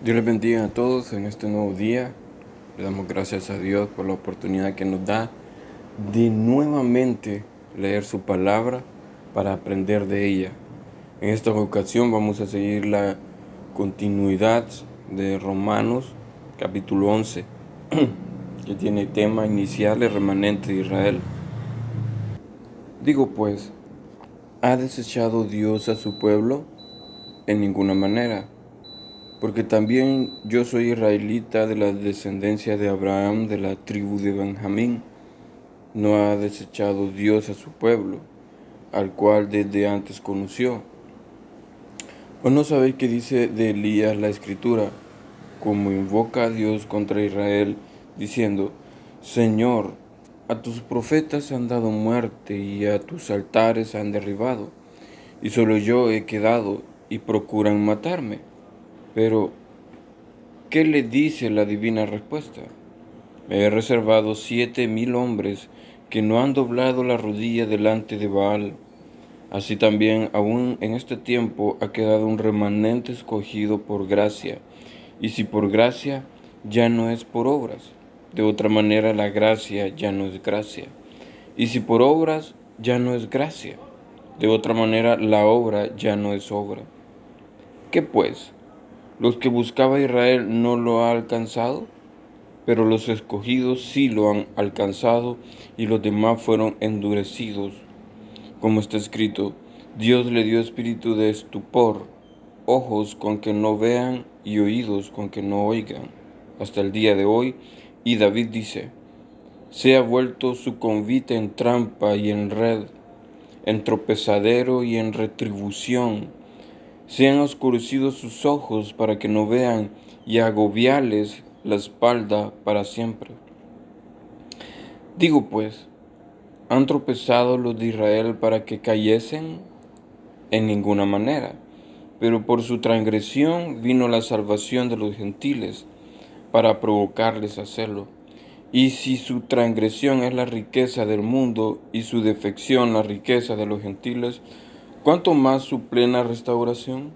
Dios les bendiga a todos en este nuevo día. Le damos gracias a Dios por la oportunidad que nos da de nuevamente leer su palabra para aprender de ella. En esta ocasión vamos a seguir la continuidad de Romanos capítulo 11, que tiene tema inicial el remanente de Israel. Digo pues, ¿ha desechado Dios a su pueblo? En ninguna manera porque también yo soy israelita de la descendencia de Abraham, de la tribu de Benjamín. No ha desechado Dios a su pueblo, al cual desde antes conoció. ¿O no sabéis qué dice de Elías la escritura, como invoca a Dios contra Israel, diciendo, Señor, a tus profetas han dado muerte y a tus altares han derribado, y solo yo he quedado y procuran matarme? Pero, ¿qué le dice la divina respuesta? Me he reservado siete mil hombres que no han doblado la rodilla delante de Baal. Así también, aún en este tiempo, ha quedado un remanente escogido por gracia. Y si por gracia, ya no es por obras. De otra manera, la gracia ya no es gracia. Y si por obras, ya no es gracia. De otra manera, la obra ya no es obra. ¿Qué pues? Los que buscaba Israel no lo ha alcanzado, pero los escogidos sí lo han alcanzado y los demás fueron endurecidos. Como está escrito, Dios le dio espíritu de estupor, ojos con que no vean y oídos con que no oigan, hasta el día de hoy. Y David dice, se ha vuelto su convite en trampa y en red, en tropezadero y en retribución sean oscurecidos sus ojos para que no vean y agobiales la espalda para siempre. Digo pues, ¿han tropezado los de Israel para que cayesen? En ninguna manera, pero por su transgresión vino la salvación de los gentiles para provocarles a hacerlo. Y si su transgresión es la riqueza del mundo y su defección la riqueza de los gentiles, ¿Cuánto más su plena restauración?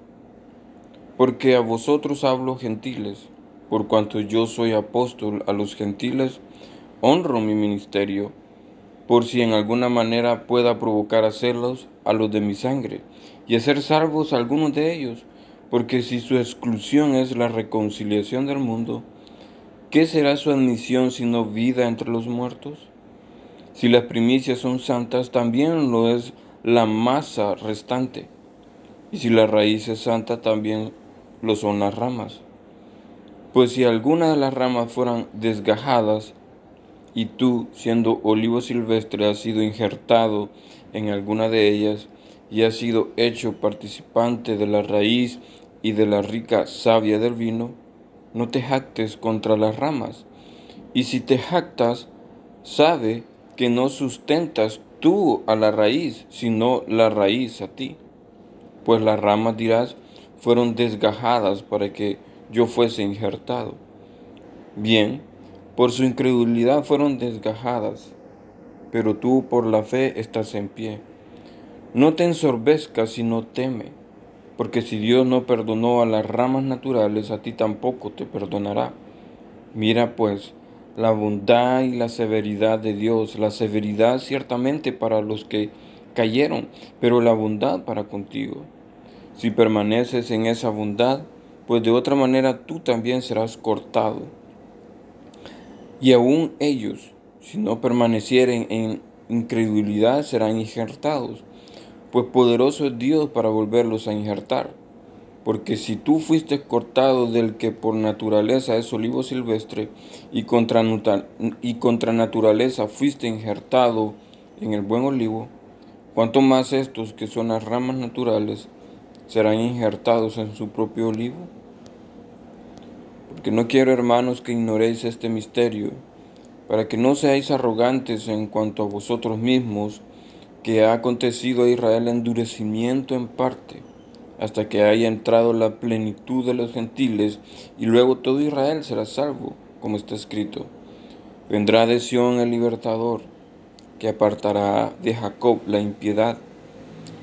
Porque a vosotros hablo gentiles, por cuanto yo soy apóstol a los gentiles, honro mi ministerio, por si en alguna manera pueda provocar a hacerlos a los de mi sangre, y hacer salvos a algunos de ellos, porque si su exclusión es la reconciliación del mundo, ¿qué será su admisión sino vida entre los muertos? Si las primicias son santas, también lo es la masa restante. Y si la raíz es santa, también lo son las ramas. Pues si alguna de las ramas fueran desgajadas, y tú, siendo olivo silvestre, has sido injertado en alguna de ellas, y has sido hecho participante de la raíz y de la rica savia del vino, no te jactes contra las ramas. Y si te jactas, sabe que no sustentas tú a la raíz, sino la raíz a ti. Pues las ramas, dirás, fueron desgajadas para que yo fuese injertado. Bien, por su incredulidad fueron desgajadas, pero tú por la fe estás en pie. No te ensorbezcas, sino teme, porque si Dios no perdonó a las ramas naturales, a ti tampoco te perdonará. Mira pues, la bondad y la severidad de Dios. La severidad ciertamente para los que cayeron, pero la bondad para contigo. Si permaneces en esa bondad, pues de otra manera tú también serás cortado. Y aún ellos, si no permanecieren en incredulidad, serán injertados, pues poderoso es Dios para volverlos a injertar. Porque si tú fuiste cortado del que por naturaleza es olivo silvestre y contra, y contra naturaleza fuiste injertado en el buen olivo, cuanto más estos que son las ramas naturales serán injertados en su propio olivo. Porque no quiero, hermanos, que ignoréis este misterio, para que no seáis arrogantes en cuanto a vosotros mismos, que ha acontecido a Israel endurecimiento en parte hasta que haya entrado la plenitud de los gentiles, y luego todo Israel será salvo, como está escrito. Vendrá de Sión el libertador, que apartará de Jacob la impiedad,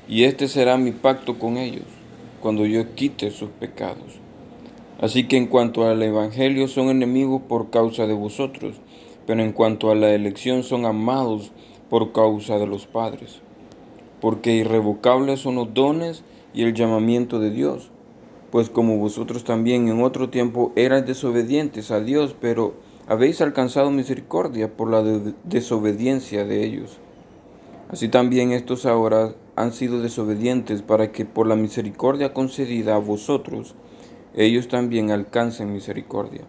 y este será mi pacto con ellos, cuando yo quite sus pecados. Así que en cuanto al Evangelio son enemigos por causa de vosotros, pero en cuanto a la elección son amados por causa de los padres. Porque irrevocables son los dones y el llamamiento de Dios. Pues como vosotros también en otro tiempo erais desobedientes a Dios, pero habéis alcanzado misericordia por la desobediencia de ellos. Así también estos ahora han sido desobedientes para que por la misericordia concedida a vosotros, ellos también alcancen misericordia.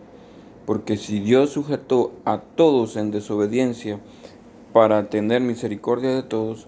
Porque si Dios sujetó a todos en desobediencia para tener misericordia de todos,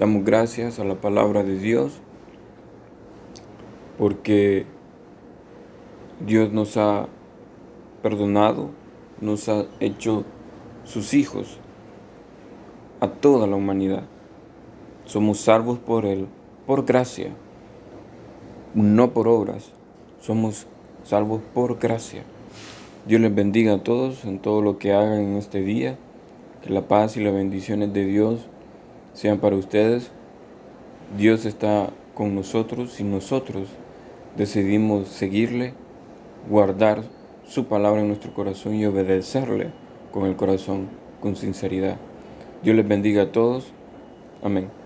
Damos gracias a la palabra de Dios porque Dios nos ha perdonado, nos ha hecho sus hijos a toda la humanidad. Somos salvos por Él, por gracia, no por obras. Somos salvos por gracia. Dios les bendiga a todos en todo lo que hagan en este día. Que la paz y las bendiciones de Dios sean para ustedes. Dios está con nosotros y nosotros decidimos seguirle, guardar su palabra en nuestro corazón y obedecerle con el corazón, con sinceridad. Dios les bendiga a todos. Amén.